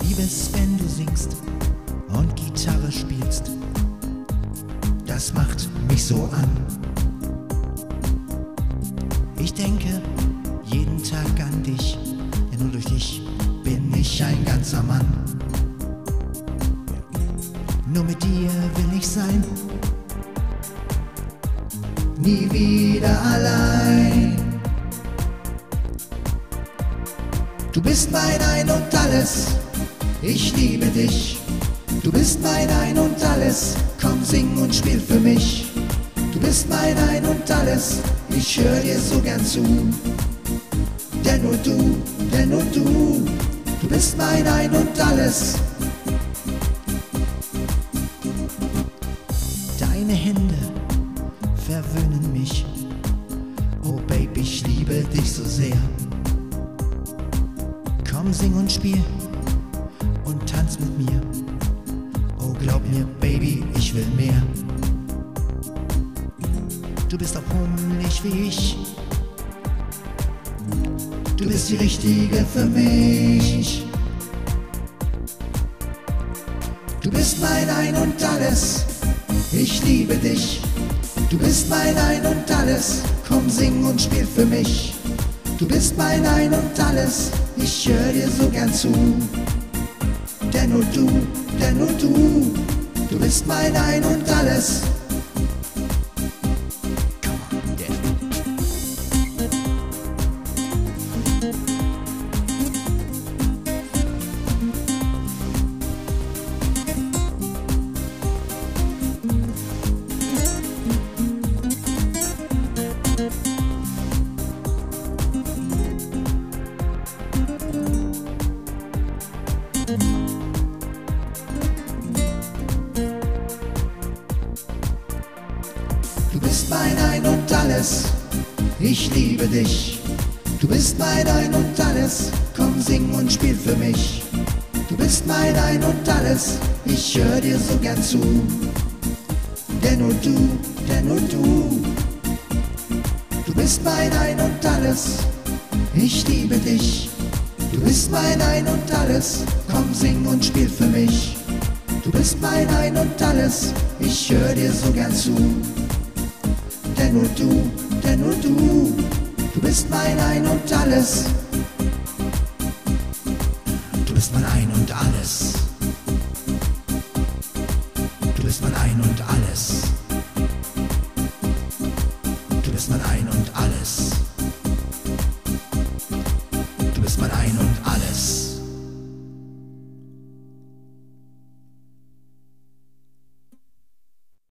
wenn du singst und Gitarre spielst. Das macht mich so an. Ich denke jeden Tag an dich, denn nur durch dich bin ich ein ganzer Mann. Nur mit dir will ich sein, nie wieder allein. Du bist mein Ein und Alles, ich liebe dich. Du bist mein Ein und Alles, komm sing und spiel für mich. Du bist mein Ein und Alles, ich höre dir so gern zu. Denn nur du, denn nur du, du bist mein Ein und Alles. Deine Hände verwöhnen mich. Oh Baby, ich liebe dich so sehr. Komm, sing und spiel tanz mit mir. Oh, glaub mir, Baby, ich will mehr. Du bist auch hungrig wie ich. Du bist die Richtige für mich. Du bist mein Ein und Alles. Ich liebe dich. Du bist mein Ein und Alles. Komm, sing und spiel für mich. Du bist mein Ein und Alles. Ich höre dir so gern zu. Denn nur du, denn nur du, du bist mein Ein und Alles. Come bist mein Ein und Alles, ich liebe dich. Du bist mein Ein und Alles, komm sing und spiel für mich. Du bist mein Ein und Alles, ich höre dir so gern zu. Denn nur du, denn nur du, du bist mein Ein und Alles, ich liebe dich. Du bist mein Ein und Alles, komm sing und spiel für mich. Du bist mein Ein und Alles, ich höre dir so gern zu. Denn nur du, denn nur du, du bist mein Ein und Alles. Du bist mein Ein und Alles. Du bist mein Ein und Alles. Du bist mein Ein und Alles. Du bist mein Ein und Alles.